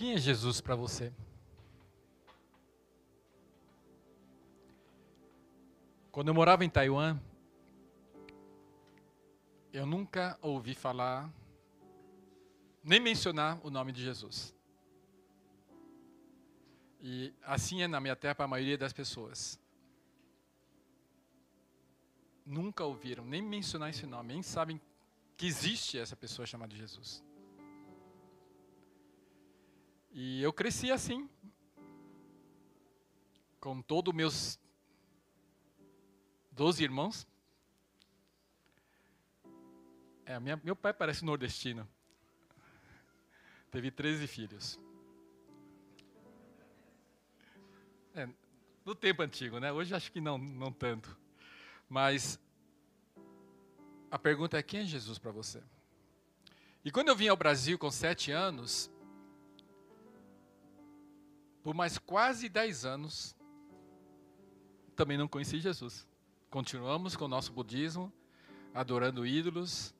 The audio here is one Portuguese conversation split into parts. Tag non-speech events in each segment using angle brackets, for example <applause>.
Quem é Jesus para você? Quando eu morava em Taiwan, eu nunca ouvi falar, nem mencionar o nome de Jesus. E assim é na minha terra para a maioria das pessoas. Nunca ouviram nem mencionar esse nome, nem sabem que existe essa pessoa chamada Jesus. E eu cresci assim, com todos meus 12 irmãos. É, minha, meu pai parece nordestino. Teve 13 filhos. É, no tempo antigo, né? Hoje acho que não, não tanto. Mas a pergunta é: quem é Jesus para você? E quando eu vim ao Brasil com sete anos, por mais quase dez anos, também não conheci Jesus. Continuamos com o nosso budismo, adorando ídolos,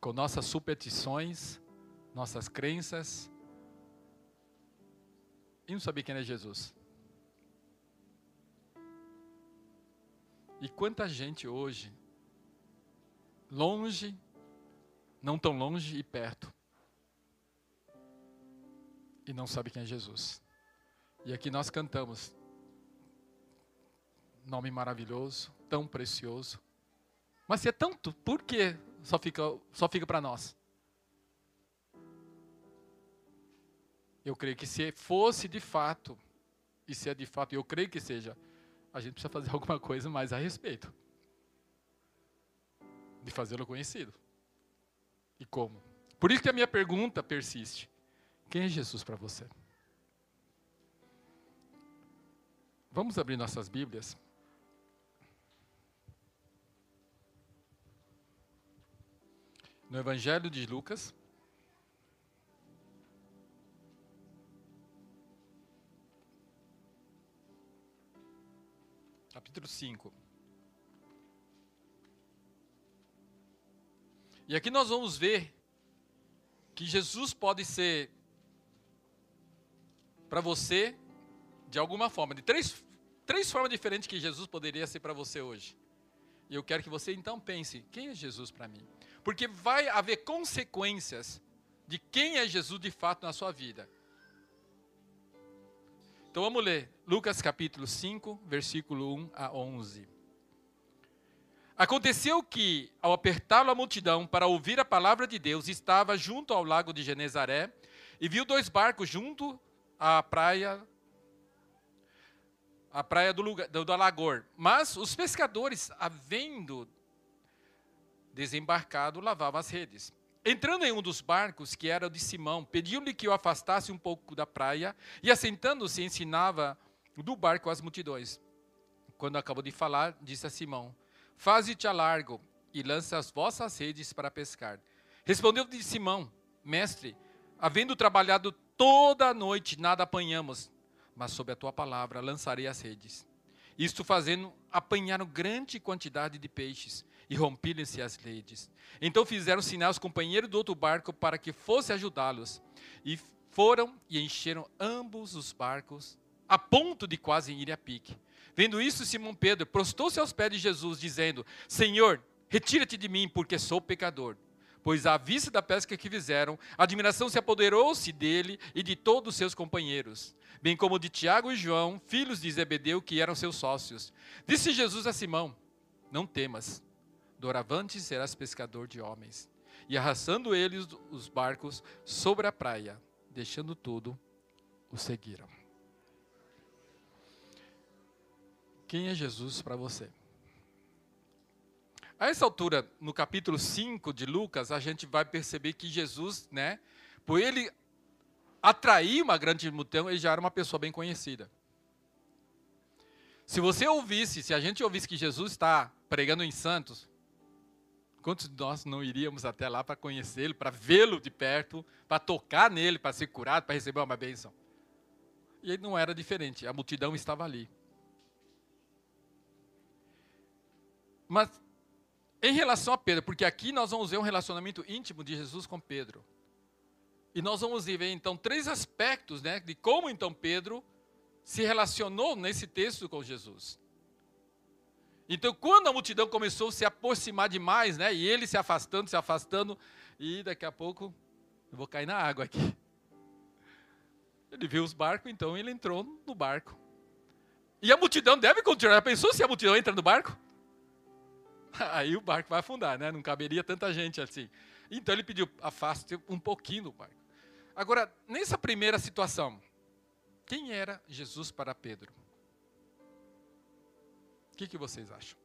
com nossas superstições, nossas crenças, e não sabia quem era Jesus. E quanta gente hoje, longe, não tão longe e perto, e não sabe quem é Jesus. E aqui nós cantamos, nome maravilhoso, tão precioso. Mas se é tanto, por que só fica, só fica para nós? Eu creio que se fosse de fato, e se é de fato, eu creio que seja, a gente precisa fazer <laughs> alguma coisa mais a respeito. De fazê-lo conhecido. E como? Por isso que a minha pergunta persiste. Quem é Jesus para você? Vamos abrir nossas Bíblias. No Evangelho de Lucas. Capítulo 5. E aqui nós vamos ver que Jesus pode ser para você de alguma forma, de três, três formas diferentes que Jesus poderia ser para você hoje. E eu quero que você então pense: quem é Jesus para mim? Porque vai haver consequências de quem é Jesus de fato na sua vida. Então vamos ler Lucas capítulo 5, versículo 1 a 11. Aconteceu que, ao apertá-lo a multidão para ouvir a palavra de Deus, estava junto ao lago de Genezaré e viu dois barcos junto à praia a praia do, lugar, do, do Alagor. Mas os pescadores, havendo desembarcado, lavavam as redes. Entrando em um dos barcos, que era o de Simão, pediu-lhe que o afastasse um pouco da praia, e assentando-se, ensinava do barco as multidões. Quando acabou de falar, disse a Simão: Faze-te a largo e lança as vossas redes para pescar. Respondeu-lhe Simão: Mestre, havendo trabalhado toda a noite, nada apanhamos, mas sob a tua palavra lançarei as redes. Isto fazendo, apanharam grande quantidade de peixes e rompiram-se as redes. Então fizeram sinal aos companheiros do outro barco para que fosse ajudá-los. E foram e encheram ambos os barcos, a ponto de quase ir a pique. Vendo isso, Simão Pedro prostou-se aos pés de Jesus, dizendo: Senhor, retira-te de mim, porque sou pecador. Pois à vista da pesca que fizeram, a admiração se apoderou-se dele e de todos os seus companheiros bem como de Tiago e João, filhos de Zebedeu, que eram seus sócios. Disse Jesus a Simão: Não temas, doravante serás pescador de homens. E arrastando eles os barcos sobre a praia, deixando tudo, o seguiram. Quem é Jesus para você? A essa altura, no capítulo 5 de Lucas, a gente vai perceber que Jesus, né, por ele atrair uma grande multidão, ele já era uma pessoa bem conhecida. Se você ouvisse, se a gente ouvisse que Jesus está pregando em Santos, quantos de nós não iríamos até lá para conhecê-lo, para vê-lo de perto, para tocar nele, para ser curado, para receber uma bênção? E ele não era diferente, a multidão estava ali. Mas em relação a Pedro, porque aqui nós vamos ver um relacionamento íntimo de Jesus com Pedro. E nós vamos ver então três aspectos, né, de como então Pedro se relacionou nesse texto com Jesus. Então, quando a multidão começou a se aproximar demais, né, e ele se afastando, se afastando, e daqui a pouco eu vou cair na água aqui. Ele viu os barcos, então ele entrou no barco. E a multidão deve continuar. Pensou se a multidão entra no barco? <laughs> Aí o barco vai afundar, né? Não caberia tanta gente assim. Então ele pediu, afaste um pouquinho do barco. Agora, nessa primeira situação, quem era Jesus para Pedro? O que, que vocês acham?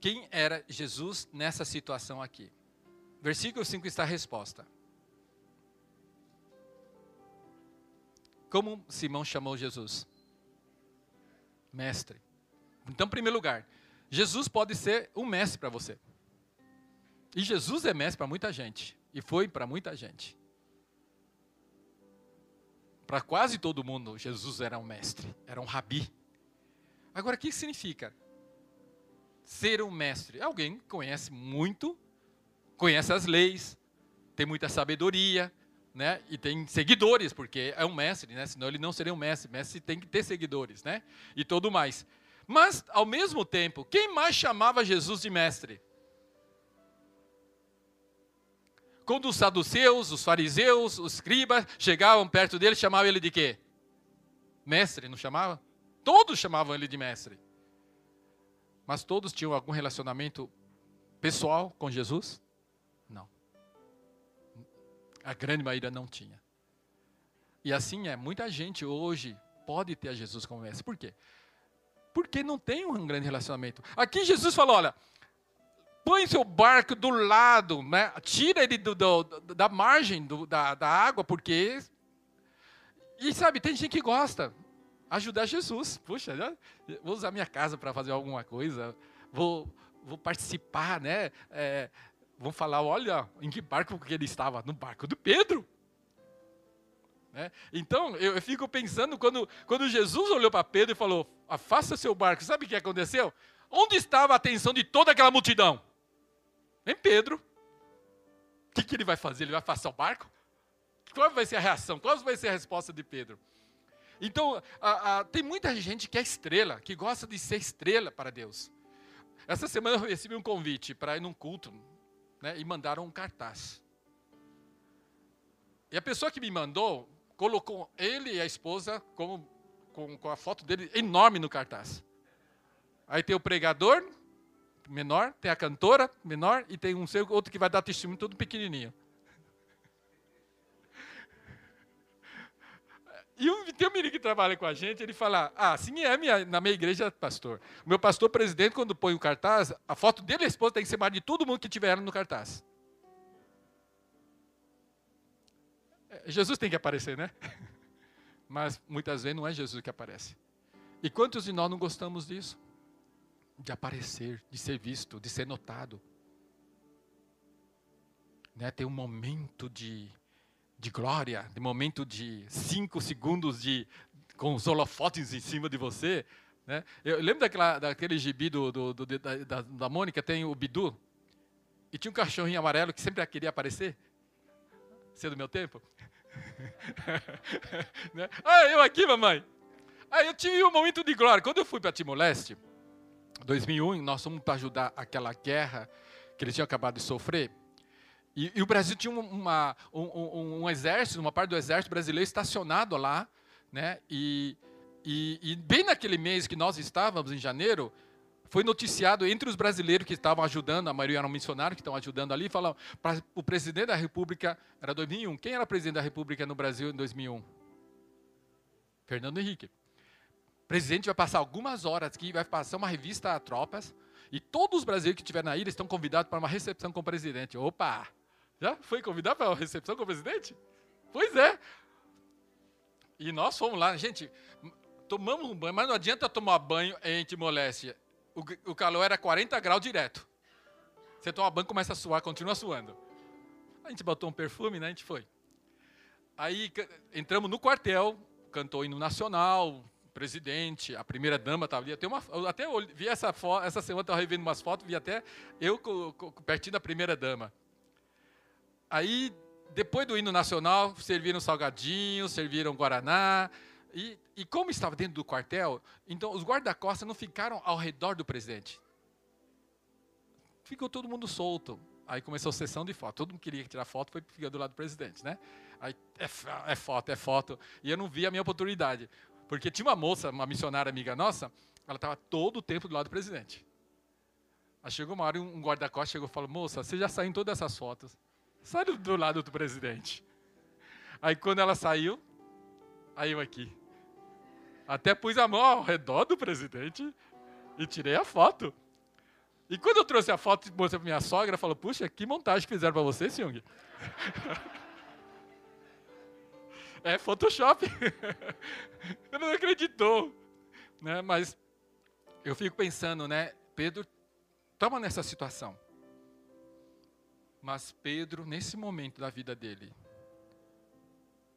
Quem era Jesus nessa situação aqui? Versículo 5 está a resposta. Como Simão chamou Jesus? Mestre. Então, em primeiro lugar, Jesus pode ser um mestre para você. E Jesus é mestre para muita gente. E foi para muita gente. Para quase todo mundo, Jesus era um mestre, era um rabi. Agora, o que significa ser um mestre? Alguém conhece muito, conhece as leis, tem muita sabedoria, né? E tem seguidores, porque é um mestre, né? Senão ele não seria um mestre. Mestre tem que ter seguidores, né? E tudo mais. Mas, ao mesmo tempo, quem mais chamava Jesus de mestre? Quando os saduceus, os fariseus, os escribas chegavam perto dele, chamavam ele de quê? Mestre, não chamava? Todos chamavam ele de mestre. Mas todos tinham algum relacionamento pessoal com Jesus? A grande maioria não tinha. E assim é, muita gente hoje pode ter a Jesus como mestre. Por quê? Porque não tem um grande relacionamento. Aqui Jesus falou: olha, põe seu barco do lado, né? tira ele do, do, da margem do, da, da água, porque. E sabe, tem gente que gosta. Ajudar Jesus. Puxa, vou usar minha casa para fazer alguma coisa, vou, vou participar, né? É, vão falar: olha, em que barco que ele estava? No barco do Pedro. Né? Então, eu, eu, fico pensando, quando, quando Jesus olhou para Pedro e falou: afasta seu barco, sabe o que aconteceu? Onde estava a atenção de toda aquela multidão? Em Pedro. O que, que ele vai fazer? Ele vai afastar o barco? Qual vai ser a reação? Qual vai ser a resposta de Pedro? Então, a, a, tem muita gente que é estrela, que gosta de ser estrela para Deus. Essa semana eu recebi um convite para ir num culto, né, e mandaram um cartaz. E a pessoa que me mandou colocou ele e a esposa com, com a foto dele enorme no cartaz. Aí tem o pregador, menor, tem a cantora, menor, e tem um outro que vai dar testemunho todo pequenininho. E tem um menino que trabalha com a gente, ele fala, ah, assim é minha, na minha igreja, pastor. O meu pastor presidente, quando põe o cartaz, a foto dele e a esposa tem que ser mais de todo mundo que tiver no cartaz. É, Jesus tem que aparecer, né? <laughs> Mas muitas vezes não é Jesus que aparece. E quantos de nós não gostamos disso? De aparecer, de ser visto, de ser notado. Né? Ter um momento de de glória, de momento de cinco segundos de com os holofotes em cima de você. Né? Eu lembro daquela, daquele gibi do, do, do da, da, Mônica, tem o Bidu, e tinha um cachorrinho amarelo que sempre queria aparecer. Você é do meu tempo? <laughs> né? Ah, eu aqui, mamãe. Aí eu tive um momento de glória. Quando eu fui para Timor-Leste, 2001, nós fomos para ajudar aquela guerra que eles tinham acabado de sofrer. E, e o Brasil tinha uma, um, um, um, exército, uma parte do exército brasileiro estacionado lá, né? E, e, e, bem naquele mês que nós estávamos, em janeiro, foi noticiado entre os brasileiros que estavam ajudando, a maioria eram missionários que estão ajudando ali, falaram, para o presidente da República, era 2001, quem era presidente da República no Brasil em 2001? Fernando Henrique. O presidente vai passar algumas horas aqui, vai passar uma revista a tropas, e todos os brasileiros que estiverem na ilha estão convidados para uma recepção com o presidente. Opa! Já foi convidado para a recepção com o presidente? Pois é. E nós fomos lá, gente, tomamos um banho, mas não adianta tomar banho em Timor-Leste. O, o calor era 40 graus direto. Você toma banho, começa a suar, continua suando. A gente botou um perfume, né? A gente foi. Aí entramos no quartel, cantou hino nacional, presidente, a primeira dama estava ali. Até, uma, até vi essa essa semana estava revendo umas fotos, vi até eu pertinho da primeira dama. Aí, depois do hino nacional, serviram salgadinhos, serviram guaraná. E, e como estava dentro do quartel, então os guarda-costas não ficaram ao redor do presidente. Ficou todo mundo solto. Aí começou a sessão de foto. Todo mundo queria tirar foto, foi ficar do lado do presidente, né? Aí é, é foto, é foto. E eu não vi a minha oportunidade. Porque tinha uma moça, uma missionária amiga nossa, ela estava todo o tempo do lado do presidente. Aí chegou uma hora e um guarda-costas chegou e falou: Moça, você já saiu em todas essas fotos. Sai do, do lado do presidente. Aí quando ela saiu, aí eu aqui. Até pus a mão ao redor do presidente e tirei a foto. E quando eu trouxe a foto e mostrei para minha sogra, ela falou: Puxa, que montagem que fizeram para você, Seung. <laughs> É Photoshop. <laughs> Ele não acreditou. Né? Mas eu fico pensando, né? Pedro estava nessa situação. Mas Pedro, nesse momento da vida dele,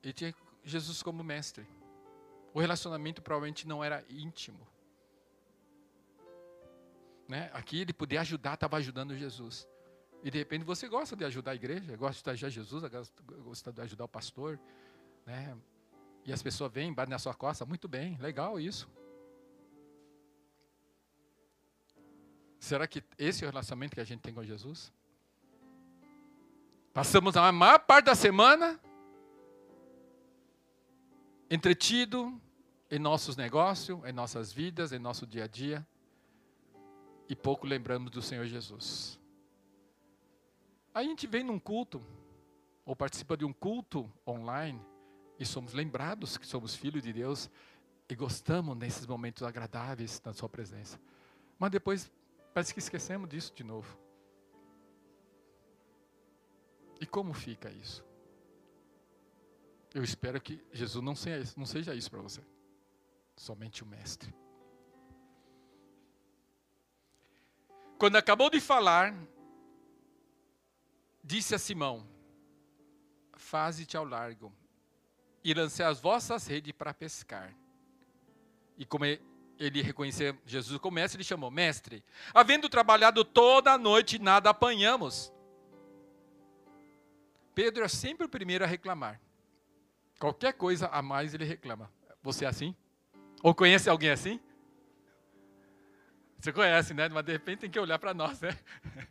ele tinha Jesus como mestre. O relacionamento provavelmente não era íntimo. Né? Aqui ele podia ajudar, estava ajudando Jesus. E de repente você gosta de ajudar a igreja, gosta de ajudar Jesus, gosta de ajudar o pastor, né? E as pessoas vêm, batem na sua costa, muito bem, legal isso. Será que esse é o relacionamento que a gente tem com Jesus? Passamos a maior parte da semana entretido em nossos negócios, em nossas vidas, em nosso dia a dia, e pouco lembramos do Senhor Jesus. Aí a gente vem num culto, ou participa de um culto online, e somos lembrados que somos filhos de Deus e gostamos nesses momentos agradáveis na Sua presença. Mas depois parece que esquecemos disso de novo. E como fica isso? Eu espero que Jesus não seja isso, não seja isso para você. Somente o Mestre. Quando acabou de falar, disse a Simão: Faze-te ao largo e lancei as vossas redes para pescar. E como ele reconheceu Jesus como mestre, ele chamou: Mestre, havendo trabalhado toda a noite, nada apanhamos. Pedro é sempre o primeiro a reclamar. Qualquer coisa a mais ele reclama. Você é assim? Ou conhece alguém assim? Você conhece, né? Mas de repente tem que olhar para nós, né? <laughs>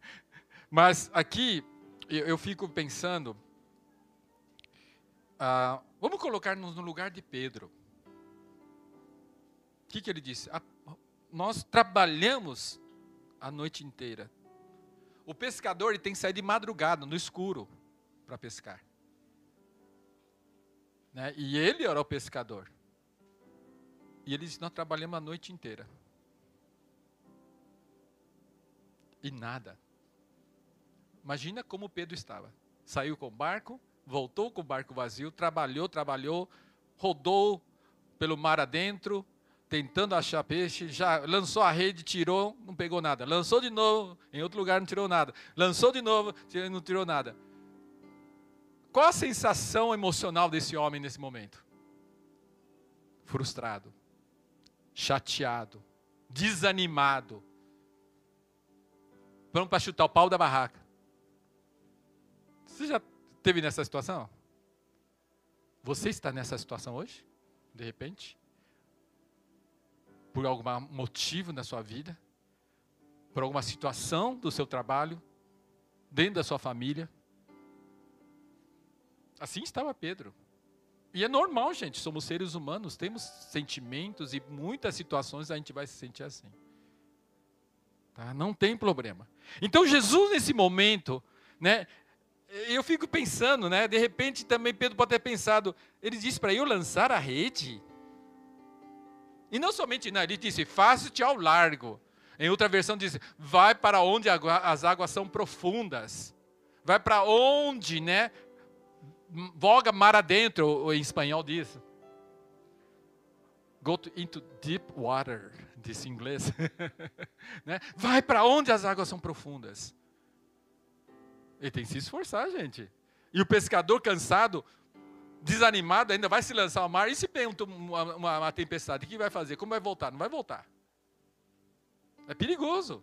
Mas aqui eu, fico pensando. Ah, Vamos colocar-nos no lugar de Pedro. O que, que ele disse? nós trabalhamos a noite inteira. O pescador tem que sair de madrugada, no escuro, para pescar. Né? E ele era o pescador. E ele disse: Nós trabalhamos a noite inteira. E nada. Imagina como Pedro estava. Saiu com o barco, voltou com o barco vazio, trabalhou, trabalhou, rodou pelo mar adentro, tentando achar peixe, já lançou a rede, tirou, não pegou nada. Lançou de novo, em outro lugar não tirou nada. Lançou de novo, não tirou nada. Qual a sensação emocional desse homem nesse momento? Frustrado, chateado, desanimado. Vamos para chutar o pau da barraca. Você já Teve nessa situação? Você está nessa situação hoje? De repente? Por algum motivo na sua vida? Por alguma situação do seu trabalho? Dentro da sua família? Assim estava Pedro. E é normal, gente, somos seres humanos, temos sentimentos e muitas situações a gente vai se sentir assim. Tá? Não tem problema. Então Jesus nesse momento, né, eu fico pensando, né? De repente também Pedro pode ter pensado, ele disse para eu lançar a rede. E não somente não, ele disse, faça-te ao largo. Em outra versão diz, vai para onde as águas são profundas. Vai para onde, né? Voga mar adentro, em espanhol diz. Go to, into deep water, disse em inglês. <laughs> né? Vai para onde as águas são profundas. Ele tem que se esforçar, gente. E o pescador cansado, desanimado, ainda vai se lançar ao mar. E se vem uma, uma, uma tempestade, o que vai fazer? Como vai voltar? Não vai voltar. É perigoso.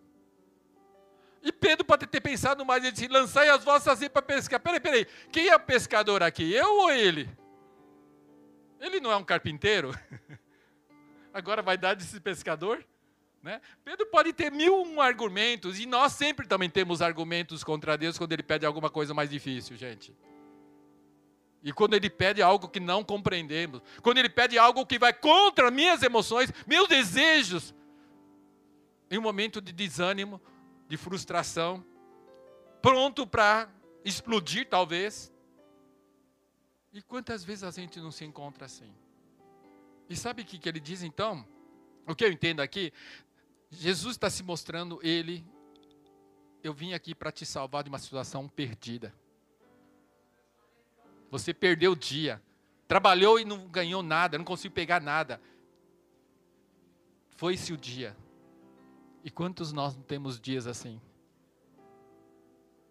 E Pedro pode ter pensado mais, ele disse, lançai as vossas redes para pescar. Peraí, peraí, quem é o pescador aqui? Eu ou ele? Ele não é um carpinteiro? <laughs> Agora vai dar desse pescador? Né? Pedro pode ter mil um argumentos, e nós sempre também temos argumentos contra Deus quando ele pede alguma coisa mais difícil, gente. E quando ele pede algo que não compreendemos, quando ele pede algo que vai contra minhas emoções, meus desejos, em um momento de desânimo, de frustração, pronto para explodir, talvez. E quantas vezes a gente não se encontra assim? E sabe o que, que ele diz então? O que eu entendo aqui? Jesus está se mostrando, ele, eu vim aqui para te salvar de uma situação perdida. Você perdeu o dia. Trabalhou e não ganhou nada, não conseguiu pegar nada. Foi-se o dia. E quantos nós não temos dias assim?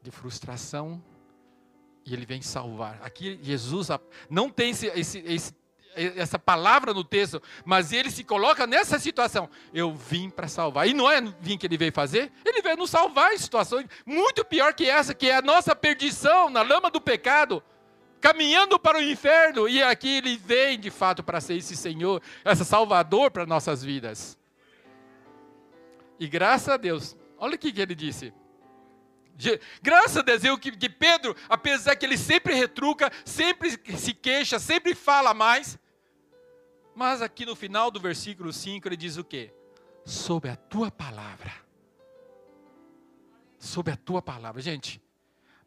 De frustração, e ele vem salvar. Aqui Jesus não tem esse, esse, esse, essa palavra no texto, mas ele se coloca nessa situação. Eu vim para salvar. E não é vim que ele veio fazer? Ele veio nos salvar em situações muito pior que essa, que é a nossa perdição na lama do pecado caminhando para o inferno, e aqui ele vem de fato para ser esse Senhor, esse Salvador para nossas vidas. E graças a Deus, olha o que ele disse. Graças a Deus, eu, que, que Pedro, apesar que ele sempre retruca, sempre se queixa, sempre fala mais, mas aqui no final do versículo 5 ele diz o quê? Sob a tua palavra. Sob a tua palavra. Gente,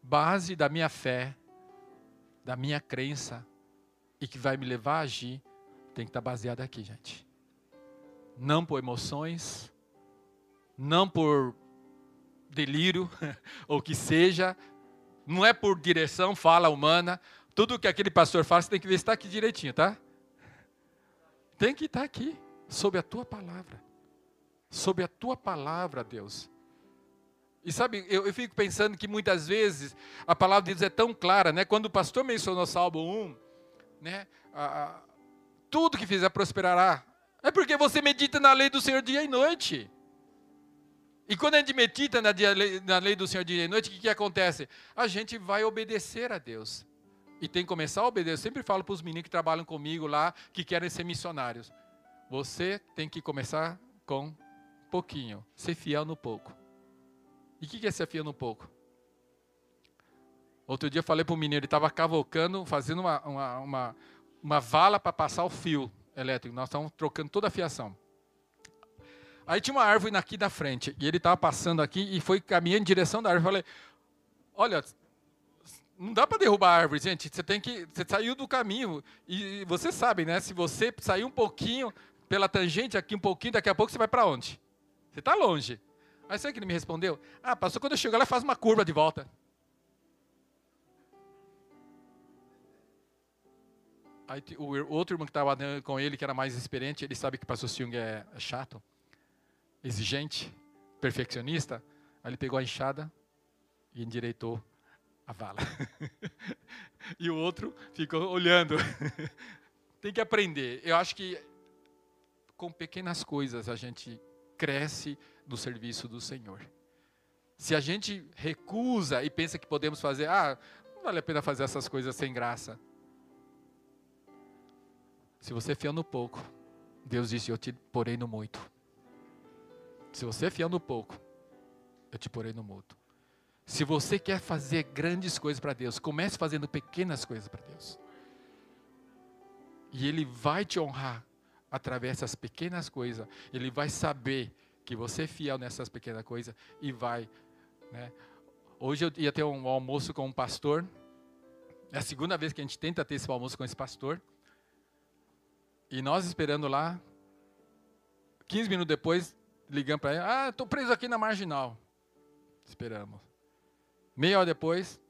base da minha fé da minha crença e que vai me levar a agir, tem que estar baseado aqui, gente. Não por emoções, não por delírio, <laughs> ou que seja, não é por direção, fala humana. Tudo que aquele pastor fala, você tem que ver se está aqui direitinho, tá? Tem que estar aqui, sob a tua palavra. Sob a tua palavra, Deus. E sabe, eu, eu, fico pensando que muitas vezes a palavra de Deus é tão clara, né? Quando o pastor mencionou Salmo 1, né? A, a, tudo que fizer prosperará. É porque você medita na lei do Senhor dia e noite. E quando a gente medita na, na lei do Senhor dia e noite, o que, que acontece? A gente vai obedecer a Deus. E tem que começar a obedecer. Eu sempre falo para os meninos que trabalham comigo lá, que querem ser missionários. Você tem que começar com pouquinho. Ser fiel no pouco. E o que, que é se afiando um pouco? Outro dia eu falei para o menino, ele estava cavocando, fazendo uma, uma, uma, uma vala para passar o fio elétrico. Nós estávamos trocando toda a fiação. Aí tinha uma árvore aqui da frente, e ele estava passando aqui e foi caminhando em direção da árvore. Falei, olha, não dá para derrubar a árvore, gente. Você tem que, você saiu do caminho e você sabe, né? Se você sair um pouquinho pela tangente aqui um pouquinho, daqui a pouco você vai para onde? Você está longe. Aí sabe que ele me respondeu? Ah, pastor, quando eu chego lá, faz uma curva de volta. Aí o outro irmão que estava com ele, que era mais experiente, ele sabe que o pastor Chung é chato, exigente, perfeccionista. Aí ele pegou a enxada e endireitou a vala. <laughs> e o outro ficou olhando. <laughs> Tem que aprender. Eu acho que com pequenas coisas a gente cresce no serviço do Senhor. Se a gente recusa e pensa que podemos fazer, ah, não vale a pena fazer essas coisas sem graça. Se você é fiel no pouco, Deus disse: Eu te porei no muito. Se você é fiel no pouco, eu te porei no muito. Se você quer fazer grandes coisas para Deus, comece fazendo pequenas coisas para Deus. E Ele vai te honrar através dessas pequenas coisas. Ele vai saber que você é fiel nessas pequenas coisas e vai. Né? Hoje eu ia ter um almoço com um pastor. É a segunda vez que a gente tenta ter esse almoço com esse pastor. E nós esperando lá, 15 minutos depois, ligando para ele: Ah, estou preso aqui na marginal. Esperamos. Meia hora depois,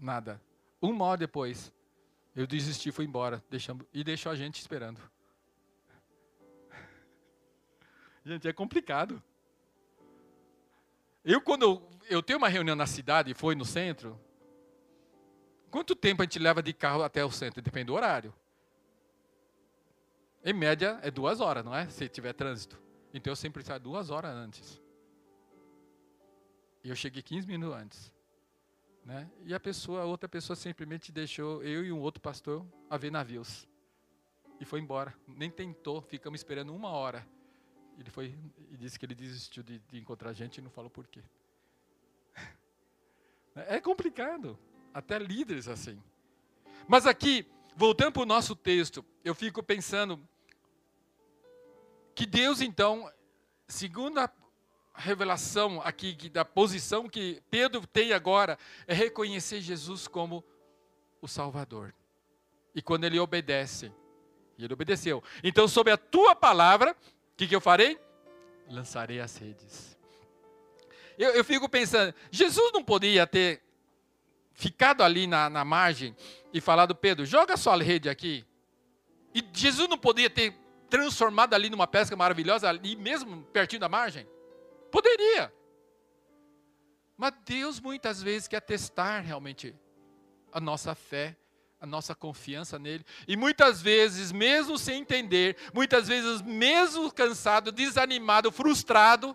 nada. Uma hora depois, eu desisti, fui embora, deixando, e deixou a gente esperando. <laughs> Gente, é complicado. Eu, quando eu, eu tenho uma reunião na cidade, foi no centro, Quanto tempo a gente leva de carro até o centro? Depende do horário. Em média, é duas horas, não é? Se tiver trânsito. Então eu sempre saio duas horas antes. E eu cheguei 15 minutos antes. Né? E a pessoa, a outra pessoa simplesmente deixou eu e um outro pastor a ver navios. E foi embora. Nem tentou, ficamos esperando uma hora. Ele foi e disse que ele desistiu de, de encontrar a gente e não falou por quê. <laughs> É complicado. Até líderes assim. Mas aqui, voltando para o nosso texto, eu fico pensando que Deus, então, segundo a revelação aqui da posição que Pedro tem agora, é reconhecer Jesus como o Salvador. E quando ele obedece, ele obedeceu. Então, sob a tua palavra, o que, que eu farei? Lançarei as redes. Eu, eu, fico pensando, Jesus não podia ter ficado ali na, na margem e falado, Pedro, joga sua rede aqui. E Jesus não podia ter transformado ali numa pesca maravilhosa, ali mesmo pertinho da margem? Poderia. Mas Deus muitas vezes quer testar realmente a nossa fé, a nossa confiança nele. E muitas vezes, mesmo sem entender, muitas vezes, mesmo cansado, desanimado, frustrado,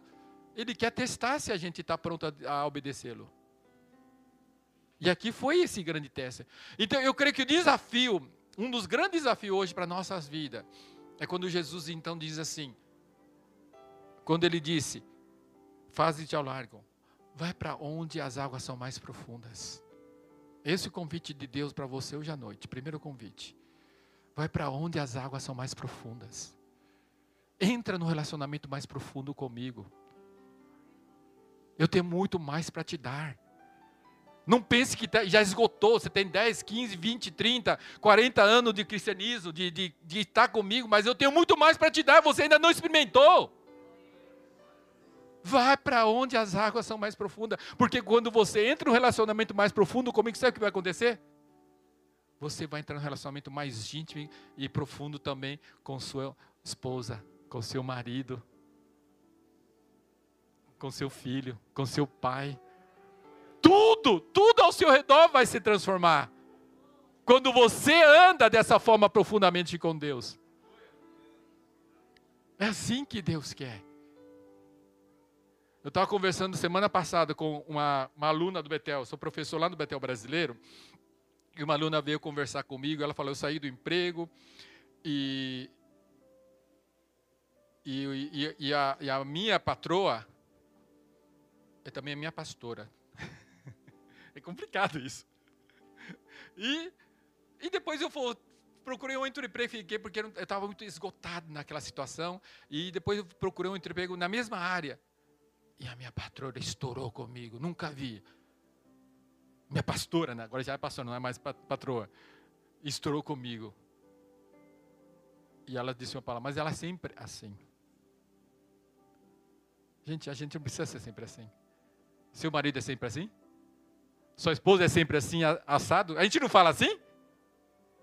ele quer testar se a gente está pronto a, a obedecê-lo. E aqui foi esse grande teste. Então, eu creio que o desafio, um dos grandes desafios hoje para nossas vidas, é quando Jesus então diz assim: quando ele disse, faze-te ao largo, vai para onde as águas são mais profundas. Esse é o convite de Deus para você hoje à noite, primeiro convite. Vai para onde as águas são mais profundas. Entra no relacionamento mais profundo comigo. Eu tenho muito mais para te dar. Não pense que já esgotou, você tem 10, 15, 20, 30, 40 anos de cristianismo, de, de, de estar comigo, mas eu tenho muito mais para te dar, você ainda não experimentou. Vai para onde as águas são mais profundas, porque quando você entra no relacionamento mais profundo, como é que sabe o que vai acontecer? Você vai entrar no relacionamento mais íntimo e profundo também com sua esposa, com seu marido, com seu filho, com seu pai tudo, tudo ao seu redor vai se transformar. Quando você anda dessa forma profundamente com Deus. É assim que Deus quer. Eu estava conversando semana passada com uma, uma aluna do Betel, sou professor lá no Betel brasileiro, e uma aluna veio conversar comigo, ela falou, eu saí do emprego e, e, e, e, a, e a minha patroa é também a minha pastora. Complicado isso. E, e depois eu vou, procurei um emprego, fiquei porque eu estava muito esgotado naquela situação. E depois eu procurei um emprego na mesma área. E a minha patroa estourou comigo, nunca vi. Minha pastora, né? agora já é pastora, não é mais patroa. Estourou comigo. E ela disse uma palavra, mas ela é sempre assim. Gente, a gente não precisa ser sempre assim. Seu marido é sempre assim? Sua esposa é sempre assim, assado? A gente não fala assim?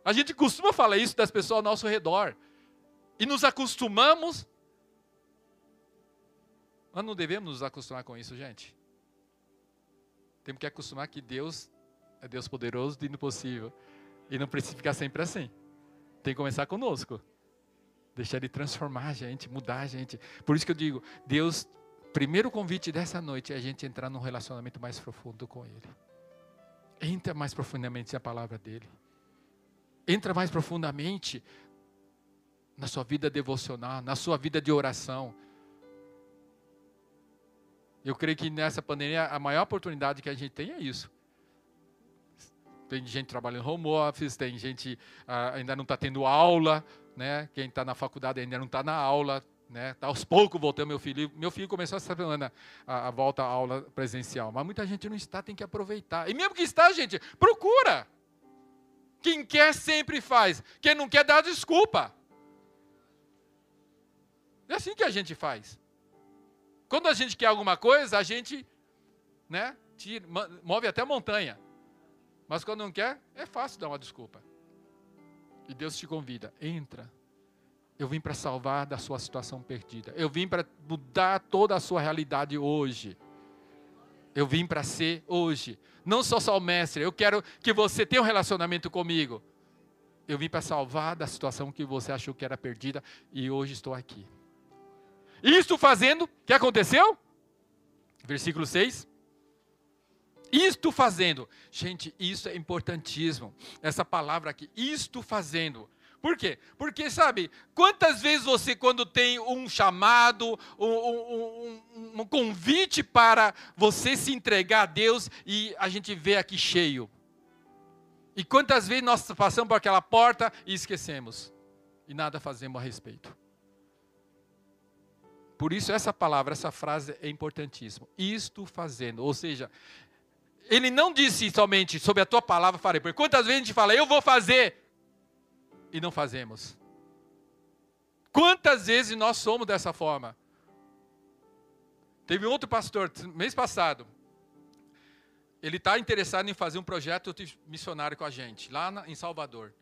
A gente costuma falar isso das pessoas ao nosso redor. E nos acostumamos. Mas não devemos nos acostumar com isso, gente. Temos que acostumar que Deus é Deus poderoso e impossível. E não precisa ficar sempre assim. Tem que começar conosco. Deixar Ele transformar a gente, mudar a gente. Por isso que eu digo, Deus, primeiro convite dessa noite é a gente entrar num relacionamento mais profundo com Ele. Entra mais profundamente na palavra dele. Entra mais profundamente na sua vida devocional, na sua vida de oração. Eu creio que nessa pandemia a maior oportunidade que a gente tem é isso. Tem gente trabalhando home office, tem gente ah, ainda não está tendo aula, né? Quem está na faculdade ainda não está na aula, né? Tá aos poucos voltando meu filho. Meu filho começou essa semana a, a, volta à aula presencial. Mas muita gente não está, tem que aproveitar. E mesmo que está, gente, procura. Quem quer sempre faz. Quem não quer dá desculpa. É assim que a gente faz. Quando a gente quer alguma coisa, a gente né, tira, move até a montanha. Mas quando não quer, é fácil dar uma desculpa. E Deus te convida, entra eu vim para salvar da sua situação perdida. Eu vim para mudar toda a sua realidade hoje. Eu vim para ser hoje. Não sou só o mestre, eu quero que você tenha um relacionamento comigo. Eu vim para salvar da situação que você achou que era perdida e hoje estou aqui. Isto fazendo, o que aconteceu? Versículo 6. Isto fazendo. Gente, isso é importantíssimo. Essa palavra aqui, isto fazendo. Por quê? Porque, sabe, quantas vezes você, quando tem um chamado, um, um, um, um convite para você se entregar a Deus e a gente vê aqui cheio. E quantas vezes nós passamos por aquela porta e esquecemos. E nada fazemos a respeito. Por isso, essa palavra, essa frase é importantíssima. Isto fazendo. Ou seja, ele não disse somente sobre a tua palavra farei. Porque quantas vezes a gente fala, eu vou fazer, e não fazemos. Quantas vezes nós somos dessa forma? Teve outro pastor, mês passado, ele está interessado em fazer um projeto missionário com a gente, lá na, em Salvador.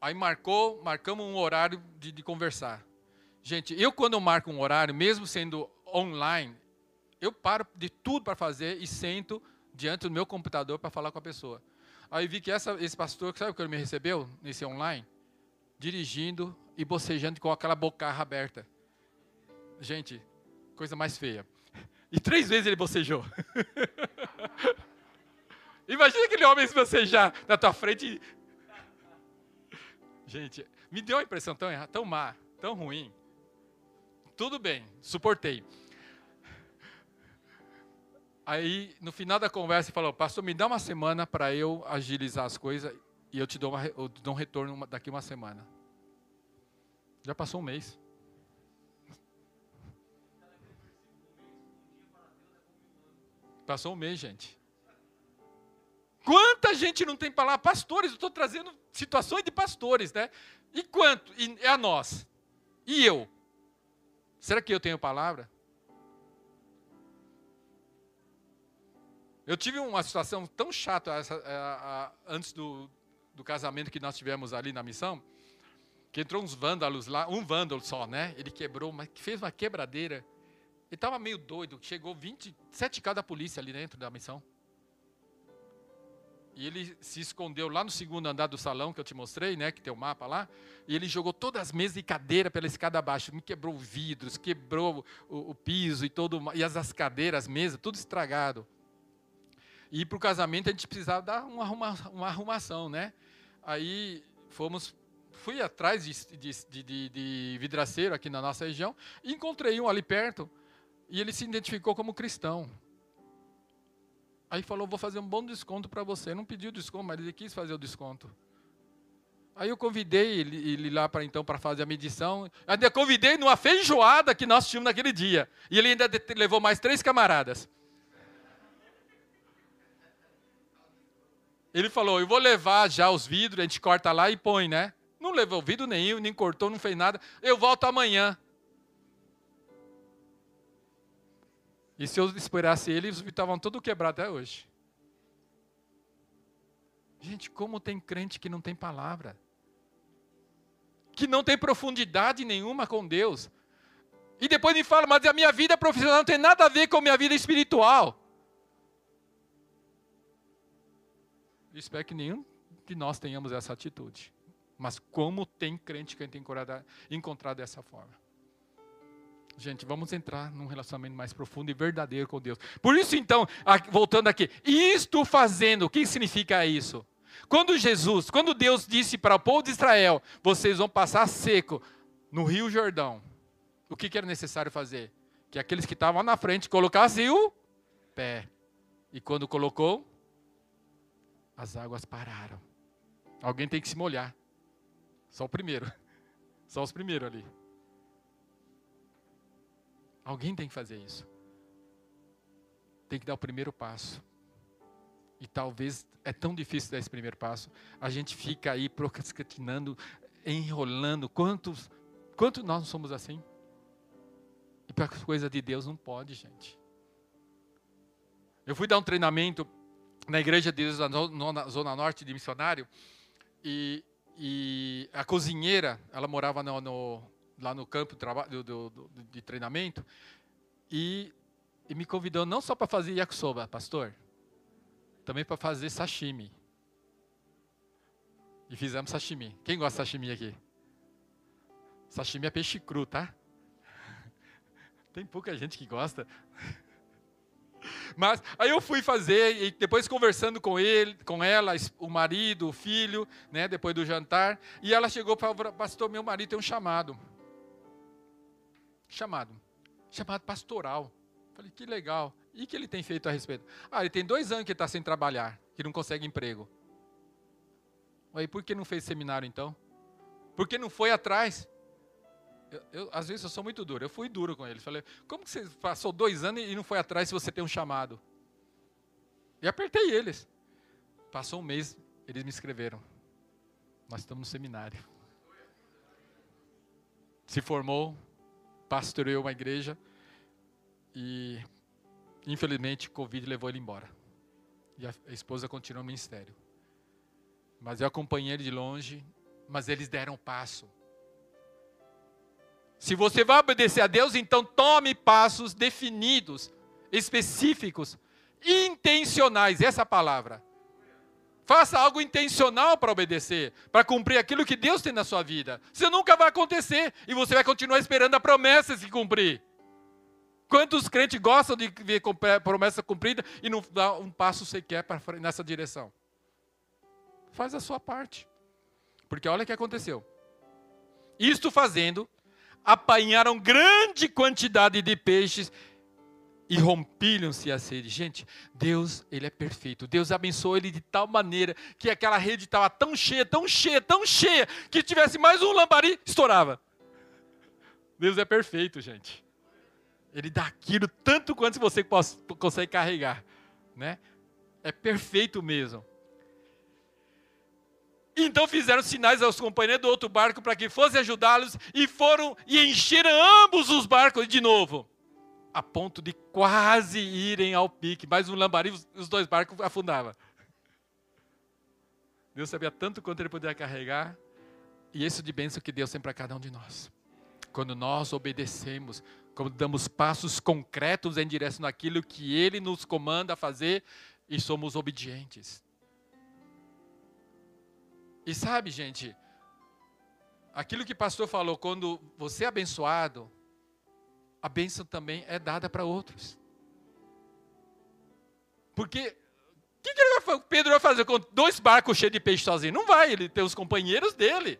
Aí marcou, marcamos um horário de, de conversar. Gente, eu quando eu marco um horário, mesmo sendo online, eu paro de tudo para fazer e sento diante do meu computador para falar com a pessoa. Aí vi que essa, esse pastor, sabe o que ele me recebeu nesse online? Dirigindo e bocejando com aquela bocarra aberta. Gente, coisa mais feia. <laughs> E três vezes ele bocejou. <laughs> Imagina aquele homem bocejar na tua frente. Gente, me deu uma impressão tão, tão má, tão ruim. Tudo bem, suportei. Aí, no final da conversa, ele falou: Pastor, me dá uma semana para eu agilizar as coisas e eu te dou, uma, eu te dou um retorno daqui uma semana. Já passou um mês. Passou um mês, gente. Quanta gente não tem palavra? Pastores, eu estou trazendo situações de pastores, né? E quanto? E é a nós. E eu? Será que eu tenho palavra? Eu tive uma situação tão chata essa, a, é, a, antes do, do casamento que nós tivemos ali na missão, que entrou uns vândalos lá, um vândalo só, né? Ele quebrou, mas fez uma quebradeira. Ele estava meio doido, chegou 27 carros da polícia ali dentro da missão. E ele se escondeu lá no segundo andar do salão que eu te mostrei, né? Que tem o um mapa lá. E ele jogou todas as mesas e cadeira pela escada abaixo. Me quebrou vidros, quebrou o, o piso e todo e as, as cadeiras, as mesas, tudo estragado. E para o casamento a gente precisava dar uma, arruma, uma arrumação, né? Aí fomos, fui atrás de, de, de, de vidraceiro aqui na nossa região e encontrei um ali perto. E ele se identificou como cristão. Aí falou, vou fazer um bom desconto para você. Não pediu desconto, mas ele quis fazer o desconto. Aí eu convidei ele, ele lá para então para fazer a medição. Ainda convidei numa feijoada que nós tínhamos naquele dia. E ele ainda levou mais três camaradas. Ele falou: Eu vou levar já os vidros, a gente corta lá e põe, né? Não levou vidro nenhum, nem cortou, não fez nada. Eu volto amanhã. E se eu esperasse ele, eles estavam todos quebrados até hoje. Gente, como tem crente que não tem palavra? Que não tem profundidade nenhuma com Deus. E depois me fala, mas a minha vida profissional não tem nada a ver com a minha vida espiritual. Espero que nenhum de nós tenhamos essa atitude. Mas como tem crente que tem encontrado dessa forma? Gente, vamos entrar num relacionamento mais profundo e verdadeiro com Deus. Por isso, então, voltando aqui, isto fazendo, o que significa isso? Quando Jesus, quando Deus disse para o povo de Israel, vocês vão passar seco no Rio Jordão, o que, que era necessário fazer? Que aqueles que estavam na frente colocassem o pé. E quando colocou, as águas pararam. Alguém tem que se molhar. Só o primeiro. <laughs> Só os primeiros ali. Alguém tem que fazer isso. Tem que dar o primeiro passo. E talvez é tão difícil dar esse primeiro passo. A gente fica aí procrastinando, enrolando. Quantos, quantos nós não somos assim? E para as coisas de Deus não pode, gente. Eu fui dar um treinamento na Igreja de Deus na Zona Norte de Missionário, e, e a cozinheira, ela morava no, no, lá no campo de, trabalho, do, do, de treinamento, e e me convidou não só para fazer yakisoba, pastor, também para fazer sashimi. E fizemos sashimi. Quem gosta de sashimi aqui? Sashimi é peixe cru, tá? <laughs> Tem pouca gente que gosta. Mas aí eu fui fazer e depois conversando com ele, com ela, o marido, o filho, né, depois do jantar, e ela chegou para pastor, meu marido tem um chamado. Chamado. Chamado pastoral. Falei, que legal. E o que ele tem feito a respeito? Ah, ele tem dois anos que está sem trabalhar, que não consegue emprego. Aí, por que não fez seminário então? Por que não foi atrás? Eu, eu, às vezes eu sou muito duro. Eu fui duro com ele. Falei, como que você passou dois anos e não foi atrás se você tem um chamado? E apertei eles. Passou um mês, eles me escreveram. Nós estamos no seminário. Se formou, pastoreou uma igreja e, infelizmente, o Covid levou ele embora. E a, esposa continuou no ministério. Mas eu acompanhei ele de longe, mas eles deram um passo. Se você vai obedecer a Deus, então tome passos definidos, específicos, intencionais, essa é palavra. Faça algo intencional para obedecer, para cumprir aquilo que Deus tem na sua vida. Isso nunca vai acontecer e você vai continuar esperando a promessa se cumprir. Quantos crentes gostam de ver promessa cumprida e não dá um passo sequer nessa direção? Faz a sua parte. Porque olha o que aconteceu. Isto fazendo, apanharam grande quantidade de peixes e rompiram-se a sede. Gente, Deus, Ele é perfeito. Deus abençoou ele de tal maneira que aquela rede estava tão cheia, tão cheia, tão cheia, que tivesse mais um lambari, estourava. Deus é perfeito, gente. Ele dá aquilo tanto quanto você consegue carregar, né? É perfeito mesmo. Então fizeram sinais aos companheiros do outro barco para que fossem ajudá-los e foram e encheram ambos os barcos de novo, a ponto de quase irem ao pique. Mais um lambari, os dois barcos afundavam. Deus sabia tanto quanto ele podia carregar, e isso de bênção que Deus tem para cada um de nós. Quando nós obedecemos, quando damos passos concretos em direção àquilo que Ele nos comanda a fazer e somos obedientes. E sabe, gente, aquilo que o pastor falou, quando você é abençoado, a bênção também é dada para outros. Porque o que, que vai, Pedro vai fazer com dois barcos cheios de peixe sozinho? Não vai, ele tem os companheiros dele.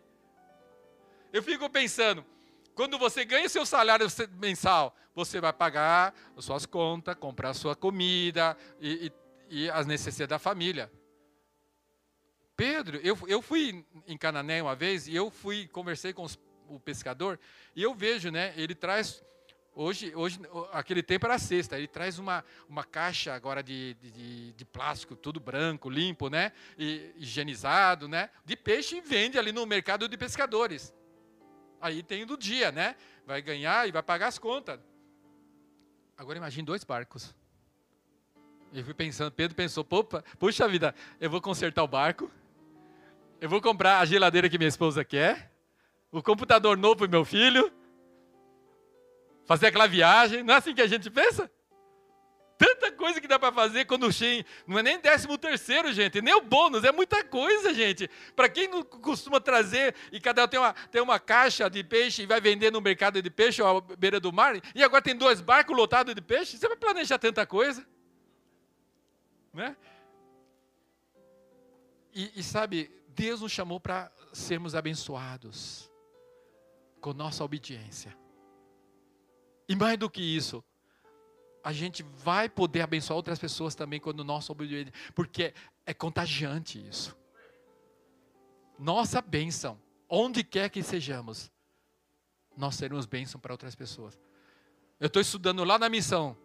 Eu fico pensando, quando você ganha seu salário mensal, você vai pagar as suas contas, comprar a sua comida e, e, e as necessidades da família. Pedro, eu, eu fui em Canané uma vez e eu fui, conversei com os, o pescador e eu vejo, né, ele traz, hoje, hoje aquele tempo era sexta, ele traz uma, uma caixa agora de, de, de plástico, tudo branco, limpo, né, e, higienizado, né, de peixe e vende ali no mercado de pescadores. Aí tem do dia, né, vai ganhar e vai pagar as contas. Agora imagine dois barcos. Eu fui pensando, Pedro pensou, puxa vida, eu vou consertar o barco, eu vou comprar a geladeira que minha esposa quer, o computador novo para meu filho, fazer aquela viagem. Não é assim que a gente pensa? Tanta coisa que dá para fazer quando chega. Não é nem décimo terceiro, gente, nem o bônus, é muita coisa, gente. Para quem não costuma trazer, e cada um tem uma, tem uma caixa de peixe e vai vender no mercado de peixe ou à beira do mar, e agora tem dois barcos lotados de peixe, você vai planejar tanta coisa? Né? E, e sabe, Deus nos chamou para sermos abençoados com nossa obediência. E mais do que isso, a gente vai poder abençoar outras pessoas também quando nós obediência, porque é contagiante isso. Nossa bênção, onde quer que sejamos, nós seremos bênção para outras pessoas. Eu estou estudando lá na missão,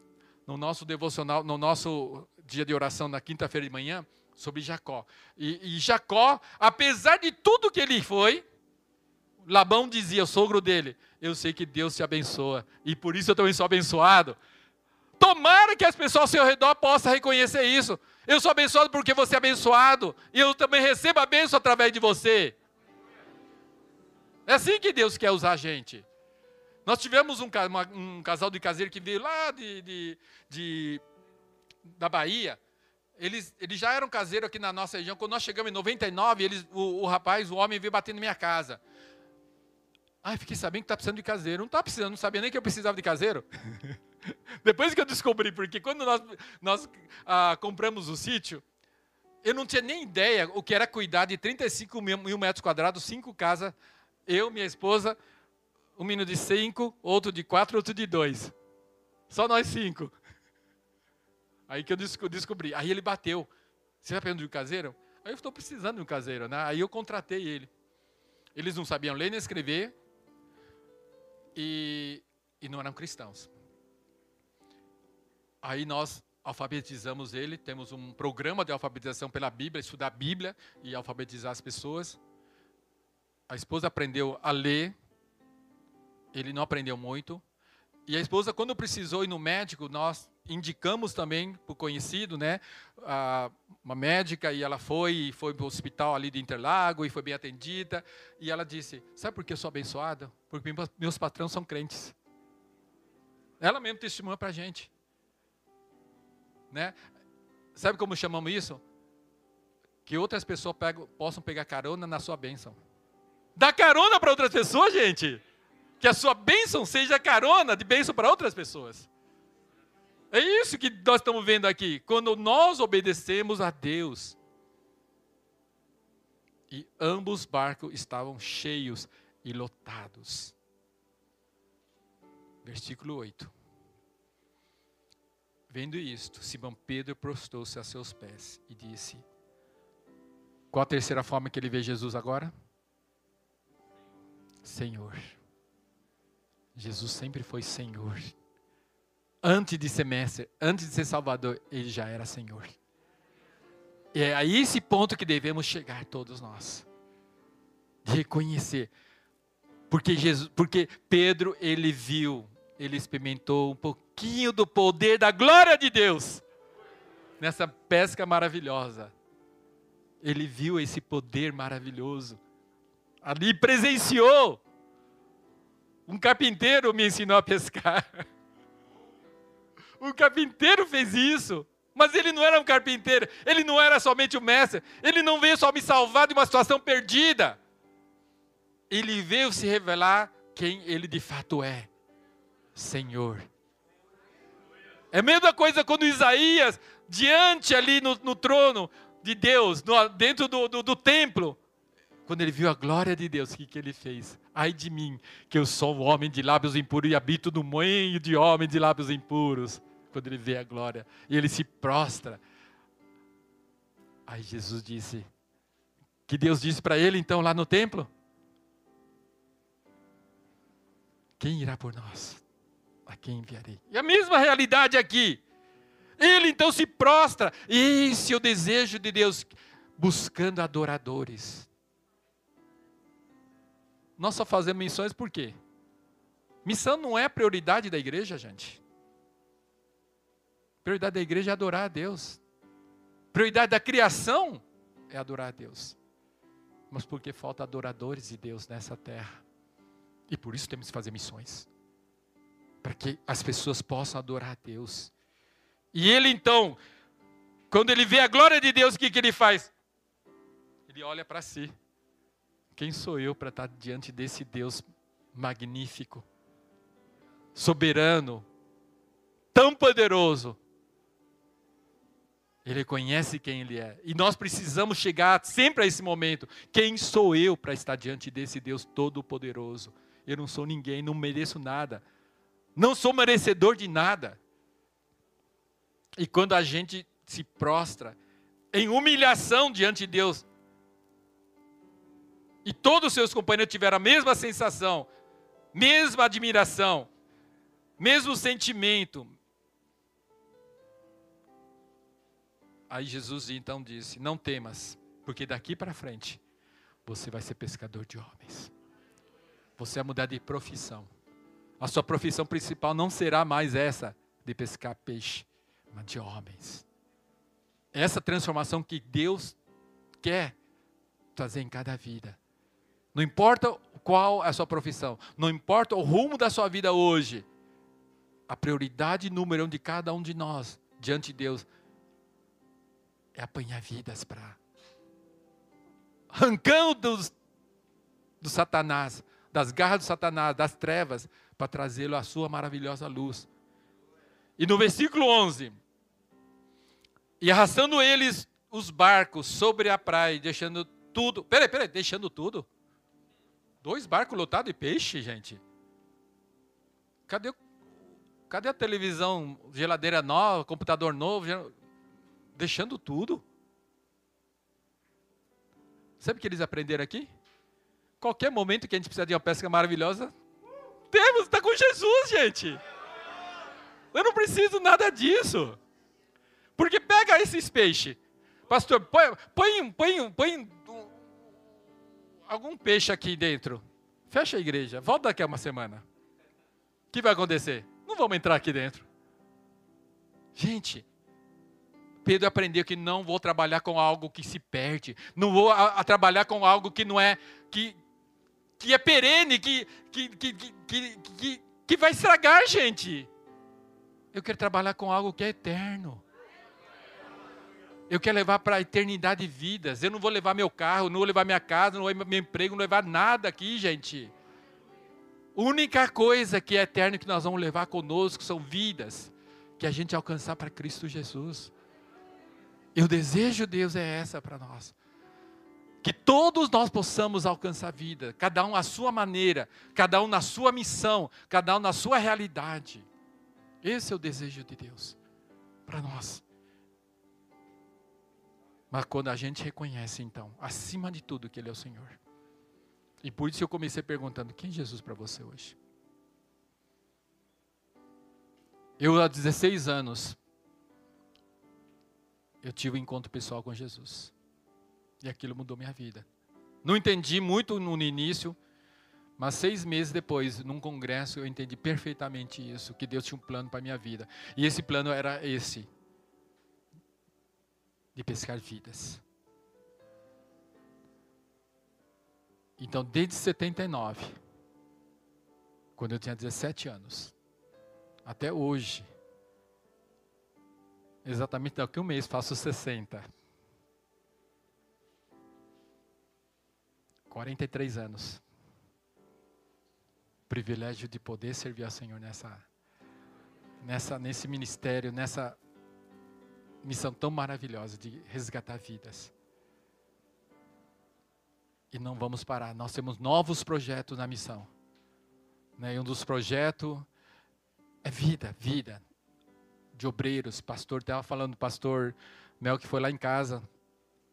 no nosso devocional, no nosso dia de oração na quinta-feira de manhã, sobre Jacó. E, e, Jacó, apesar de tudo que ele foi, Labão dizia, o sogro dele, eu sei que Deus te abençoa, e por isso eu também sou abençoado. Tomara que as pessoas ao seu redor possam reconhecer isso. Eu sou abençoado porque você é abençoado, e eu também recebo a bênção através de você. É assim que Deus quer usar a gente. Nós tivemos um, uma, um casal de caseiro que veio lá de, de, de da Bahia. Eles, eles já eram caseiros aqui na nossa região. Quando nós chegamos em 99, eles, o, o rapaz, o homem, veio bater na minha casa. Ai, fiquei sabendo que está precisando de caseiro. Não está precisando, não sabia nem que eu precisava de caseiro. <laughs> Depois que eu descobri, porque quando nós, nós ah, compramos o sítio, eu não tinha nem ideia o que era cuidar de 35 mil metros quadrados, cinco casas, eu, minha esposa, um menino de cinco, outro de quatro, outro de dois. Só nós cinco. Aí que eu descobri. Aí ele bateu. Você está precisando de um caseiro? Aí eu estou precisando de um caseiro, né? Aí eu contratei ele. Eles não sabiam ler nem escrever e, e não eram cristãos. Aí nós alfabetizamos ele, temos um programa de alfabetização pela Bíblia, estudar a Bíblia e alfabetizar as pessoas. A esposa aprendeu a ler, ele não aprendeu muito. E a esposa, quando precisou ir no médico, nós indicamos também o conhecido, né, uma médica, e ela foi, foi para o hospital ali de Interlago, e foi bem atendida, e ela disse, sabe por que eu sou abençoada? Porque meus patrões são crentes. Ela mesmo testemunha para a gente. Né? Sabe como chamamos isso? Que outras pessoas pegam, possam pegar carona na sua bênção. Dá carona para outras pessoas, gente. Que a sua bênção seja carona de bênção para outras pessoas. É isso que nós estamos vendo aqui. Quando nós obedecemos a Deus. E ambos barcos estavam cheios e lotados. Versículo 8. Vendo isto, Simão Pedro prostou-se a seus pés e disse: Qual a terceira forma que ele vê Jesus agora? Senhor. Jesus sempre foi Senhor. Antes de ser mestre, antes de ser Salvador, ele já era Senhor. E é a esse ponto que devemos chegar todos nós. De reconhecer. Porque Jesus, porque Pedro ele viu, ele experimentou um pouquinho do poder da glória de Deus nessa pesca maravilhosa. Ele viu esse poder maravilhoso. Ali presenciou. Um carpinteiro me ensinou a pescar. <laughs> O carpinteiro fez isso. Mas ele não era um carpinteiro, ele não era somente o mestre, ele não veio só me salvar de uma situação perdida. Ele veio se revelar quem ele de fato é: Senhor. É a mesma coisa quando Isaías, diante ali no, no trono de Deus, no, dentro do, do, do, templo, quando ele viu a glória de Deus, o que, que ele fez? Ai de mim, que eu sou um homem de lábios impuros e habito no meio de homens de lábios impuros quando ele vê a glória. E ele se prostra. Aí Jesus disse, que Deus disse para ele então lá no templo: Quem irá por nós? A quem enviarei? E a mesma realidade aqui. Ele então se prostra. Esse é o desejo de Deus, buscando adoradores. Nós só fazemos missões por quê? Missão não é prioridade da igreja, gente. Prioridade da igreja é adorar a Deus. Prioridade da criação é adorar a Deus. Mas porque falta adoradores de Deus nessa terra. E por isso temos que fazer missões. Para que as pessoas possam adorar a Deus. E ele então, quando ele vê a glória de Deus, o que, que ele faz? Ele olha para si. Quem sou eu para estar diante desse Deus magnífico, soberano, tão poderoso, ele conhece quem ele é. E nós precisamos chegar sempre a esse momento. Quem sou eu para estar diante desse Deus todo-poderoso? Eu não sou ninguém, não mereço nada. Não sou merecedor de nada. E quando a gente se prostra em humilhação diante de Deus, e todos os seus companheiros tiveram a mesma sensação, mesma admiração, mesmo sentimento, Aí Jesus então disse: Não temas, porque daqui para frente você vai ser pescador de homens. Você vai mudar de profissão. A sua profissão principal não será mais essa de pescar peixe, mas de homens. Essa transformação que Deus quer trazer em cada vida. Não importa qual é a sua profissão, não importa o rumo da sua vida hoje, a prioridade número um de cada um de nós diante de Deus é apanhar vidas para arrancando dos, do Satanás, das garras do Satanás, das trevas, para trazê-lo à sua maravilhosa luz. E no versículo 11, e arrastando eles os barcos sobre a praia, deixando tudo. Peraí, peraí, deixando tudo? Dois barcos lotados de peixe, gente. Cadê, cadê a televisão, geladeira nova, computador novo? Deixando tudo. Sabe o que eles aprenderam aqui? Qualquer momento que a gente precisa de uma pesca maravilhosa, temos, está com Jesus, gente. Eu não preciso nada disso. Porque pega esses peixes. Pastor, põe, põe, põe, põe algum peixe aqui dentro. Fecha a igreja. Volta daqui a uma semana. O que vai acontecer? Não vamos entrar aqui dentro. Gente, Pedro aprendeu que não vou trabalhar com algo que se perde, não vou a, a trabalhar com algo que não é que, que é perene, que, que, que, que, que, que vai estragar, gente. Eu quero trabalhar com algo que é eterno. Eu quero levar para a eternidade vidas. Eu não vou levar meu carro, não vou levar minha casa, não vou levar meu emprego, não vou levar nada aqui, gente. Única coisa que é eterna que nós vamos levar conosco são vidas que a gente alcançar para Cristo Jesus. E o desejo de Deus é essa para nós. Que todos nós possamos alcançar a vida, cada um à sua maneira, cada um na sua missão, cada um na sua realidade. Esse é o desejo de Deus para nós. Mas quando a gente reconhece, então, acima de tudo, que Ele é o Senhor. E por isso eu comecei perguntando: quem é Jesus para você hoje? Eu, há 16 anos, eu tive um encontro pessoal com Jesus. E aquilo mudou minha vida. Não entendi muito no início, mas seis meses depois, num congresso, eu entendi perfeitamente isso, que Deus tinha um plano para a minha vida. E esse plano era esse, de pescar vidas. Então, desde 79, quando eu tinha 17 anos, até hoje, Exatamente daqui a um mês faço 60. 43 anos. Privilégio de poder servir ao Senhor nessa, nessa, nesse ministério, nessa missão tão maravilhosa de resgatar vidas. E não vamos parar. Nós temos novos projetos na missão. Né? E um dos projetos é vida, vida de obreiros. Pastor, estava falando, pastor Mel, que foi lá em casa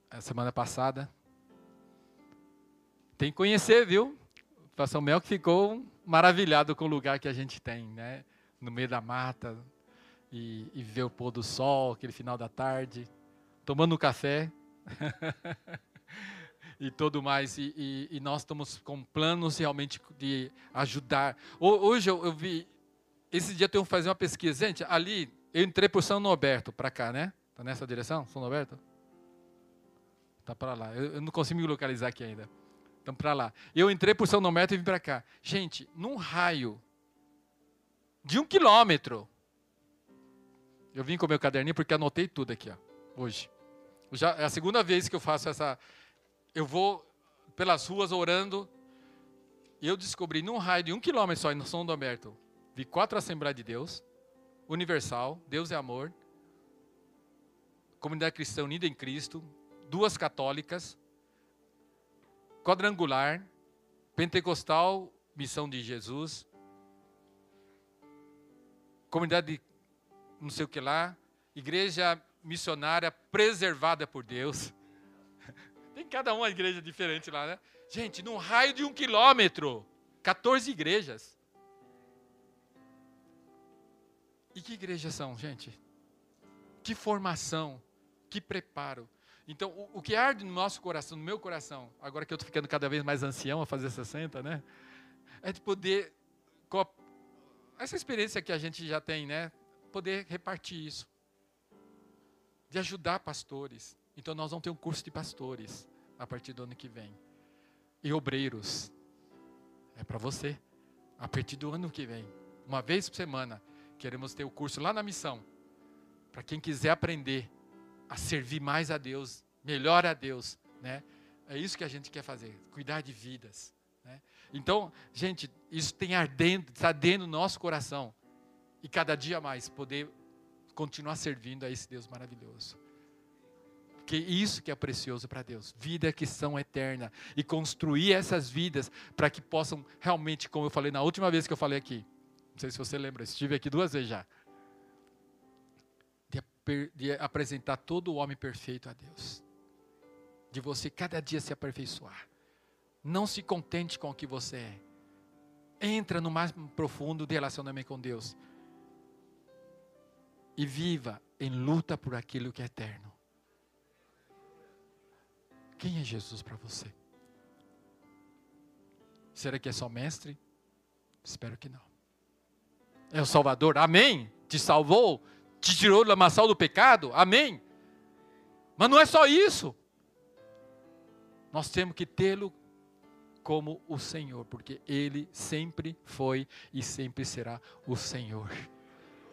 a semana passada. Tem que conhecer, viu? O pastor Mel que ficou maravilhado com o lugar que a gente tem, né? No meio da mata, e, e ver o pôr do sol, aquele final da tarde, tomando um café. <laughs> e tudo mais. E, e, e, nós estamos com planos realmente de ajudar. Hoje eu, eu vi, esse dia eu tenho que fazer uma pesquisa. Gente, ali eu entrei por São Norberto, para cá, né? Está nessa direção, São Norberto? Está para lá. Eu, eu, não consigo me localizar aqui ainda. Então, para lá. Eu entrei por São Norberto e vim para cá. Gente, num raio de um quilômetro. Eu vim com meu caderninho porque anotei tudo aqui, ó, hoje. Já é a segunda vez que eu faço essa. Eu vou pelas ruas orando. Eu descobri num raio de um quilômetro só, em São Norberto, vi quatro Assembleias de Deus universal, Deus é amor, comunidade cristã unida em Cristo, duas católicas, quadrangular, pentecostal, missão de Jesus, comunidade não sei o que lá, igreja missionária preservada por Deus. <laughs> Tem cada uma igreja diferente lá, né? Gente, num raio de um quilômetro, 14 igrejas. E que igrejas são, gente? Que formação, que preparo. Então, o, o, que arde no nosso coração, no meu coração, agora que eu estou ficando cada vez mais ancião a fazer 60, né? É de poder, com a, essa experiência que a gente já tem, né? Poder repartir isso. De ajudar pastores. Então, nós vamos ter um curso de pastores a partir do ano que vem. E obreiros. É para você. A partir do ano que vem, uma vez por semana, queremos ter o curso lá na missão. Para quem quiser aprender a servir mais a Deus, melhor a Deus, né? É isso que a gente quer fazer, cuidar de vidas. Né? Então, gente, isso tem ardendo, está dentro do nosso coração. E cada dia mais poder continuar servindo a esse Deus maravilhoso. Porque isso que é precioso para Deus, vida que são eterna e construir essas vidas para que possam realmente, como eu falei na última vez que eu falei aqui, não sei se você lembra, estive aqui duas vezes já, de, de apresentar todo o homem perfeito a Deus, de você cada dia se aperfeiçoar. Não se contente com o que você é. Entra no mais profundo de relacionamento com Deus. E viva em luta por aquilo que é eterno. Quem é Jesus para você? Será que é só mestre? Espero que não. É o Salvador? Amém? Te salvou? Te tirou do lamaçal do pecado? Amém? Mas não é só isso. Nós temos que tê-lo como o Senhor, porque Ele sempre foi e sempre será o Senhor.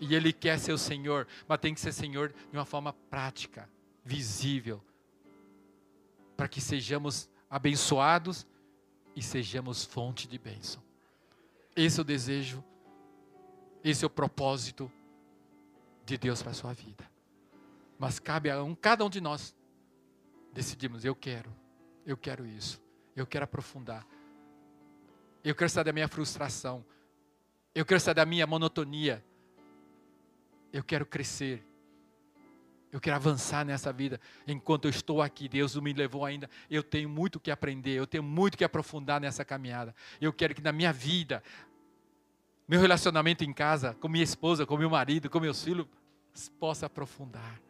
E Ele quer ser o Senhor, mas tem que ser Senhor de uma forma prática, visível, para que sejamos abençoados e sejamos fonte de bênção. Esse é o desejo, esse é o propósito de Deus para a sua vida. Mas cabe a um, cada um de nós decidirmos: eu quero, eu quero isso, eu quero aprofundar, eu quero sair da minha frustração, eu quero sair da minha monotonia, eu quero crescer, eu quero avançar nessa vida. Enquanto eu estou aqui, Deus me levou ainda. Eu tenho muito que aprender, eu tenho muito que aprofundar nessa caminhada. Eu quero que na minha vida, meu relacionamento em casa, com minha esposa, com meu marido, com meus filhos, possa aprofundar.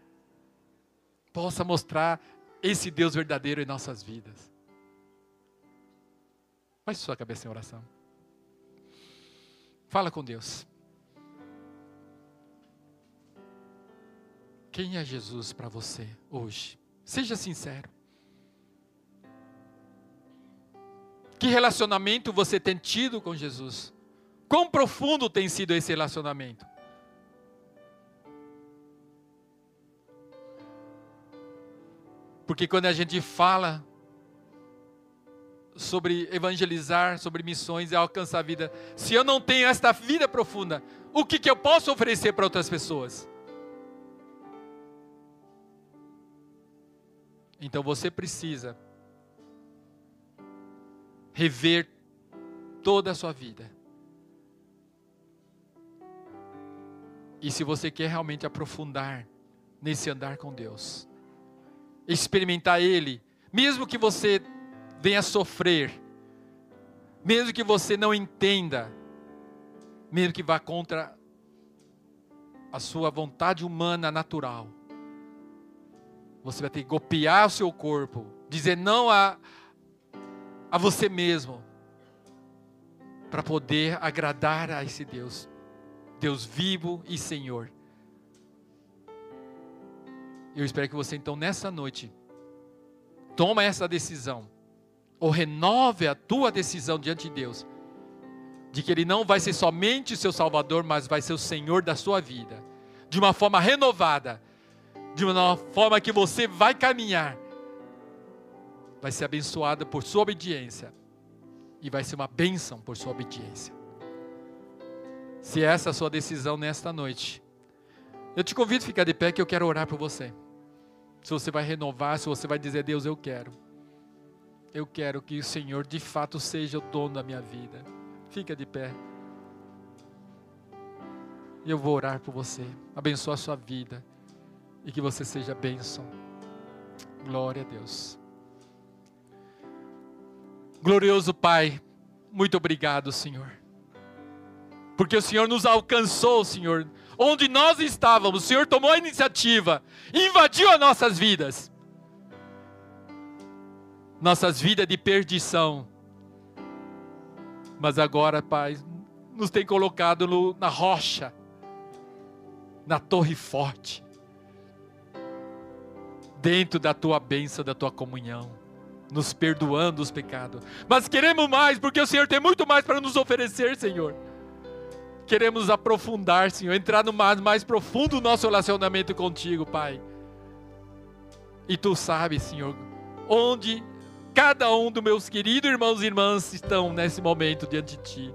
Possa mostrar esse Deus verdadeiro em nossas vidas. Faz sua cabeça em oração. Fala com Deus. Quem é Jesus para você hoje? Seja sincero. Que relacionamento você tem tido com Jesus? Quão profundo tem sido esse relacionamento? Porque quando a gente fala sobre evangelizar, sobre missões e alcançar a vida, se eu não tenho esta vida profunda, o que, que eu posso oferecer para outras pessoas? Então você precisa rever toda a sua vida. E se você quer realmente aprofundar nesse andar com Deus, experimentar Ele, mesmo que você venha sofrer, mesmo que você não entenda, mesmo que vá contra a sua vontade humana natural, você vai ter que golpear o seu corpo, dizer não a, a você mesmo, para poder agradar a esse Deus, Deus vivo e Senhor. Eu espero que você então nessa noite toma essa decisão, ou renove a tua decisão diante de Deus, de que Ele não vai ser somente o seu Salvador, mas vai ser o Senhor da sua vida, de uma forma renovada, de uma forma que você vai caminhar, vai ser abençoada por sua obediência e vai ser uma bênção por sua obediência. Se essa é a sua decisão nesta noite, eu te convido a ficar de pé que eu quero orar por você. Se você vai renovar, se você vai dizer, Deus, eu quero. Eu quero que o Senhor de fato seja o dono da minha vida. Fica de pé. E eu vou orar por você. Abençoa a sua vida e que você seja bênção. Glória a Deus. Glorioso Pai, muito obrigado, Senhor. Porque o Senhor nos alcançou, Senhor. Onde nós estávamos, o Senhor tomou a iniciativa, invadiu as nossas vidas. Nossas vidas de perdição. Mas agora, Pai, nos tem colocado no, na rocha, na torre forte dentro da tua bênção, da tua comunhão, nos perdoando os pecados. Mas queremos mais, porque o Senhor tem muito mais para nos oferecer, Senhor. Queremos aprofundar, Senhor, entrar no mais, mais profundo do nosso relacionamento contigo, Pai. E tu sabes, Senhor, onde cada um dos meus queridos irmãos e irmãs estão nesse momento diante de Ti.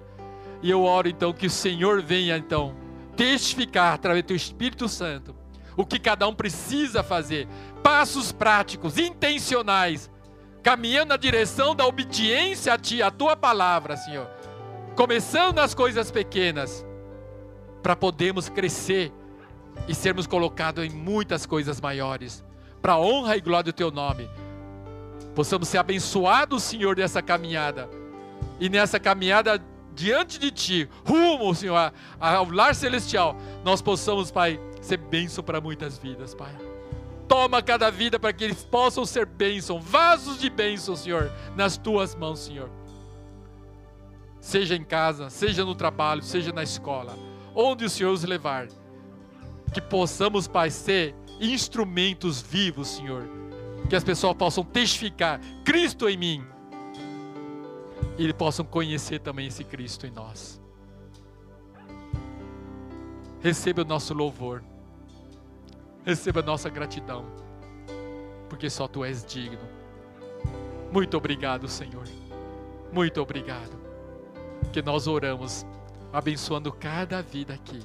E eu oro então que o Senhor venha então testificar através do Teu Espírito Santo o que cada um precisa fazer, passos práticos, intencionais, caminhando na direção da obediência a Ti, a Tua palavra, Senhor. Começando nas coisas pequenas, para podermos crescer e sermos colocados em muitas coisas maiores, para a honra e glória do Teu nome. Possamos ser abençoados, Senhor, nessa caminhada. E nessa caminhada diante de Ti, rumo, Senhor, ao lar celestial, nós possamos, Pai, ser bênção para muitas vidas, Pai. Toma cada vida para que eles possam ser bênção, vasos de bênção, Senhor, nas Tuas mãos, Senhor. Seja em casa, seja no trabalho, seja na escola, onde o Senhor os levar. Que possamos, Pai, ser instrumentos vivos, Senhor. Que as pessoas possam testificar Cristo em mim e eles possam conhecer também esse Cristo em nós. Receba o nosso louvor, receba a nossa gratidão, porque só Tu és digno. Muito obrigado, Senhor. Muito obrigado. Que nós oramos, abençoando cada vida aqui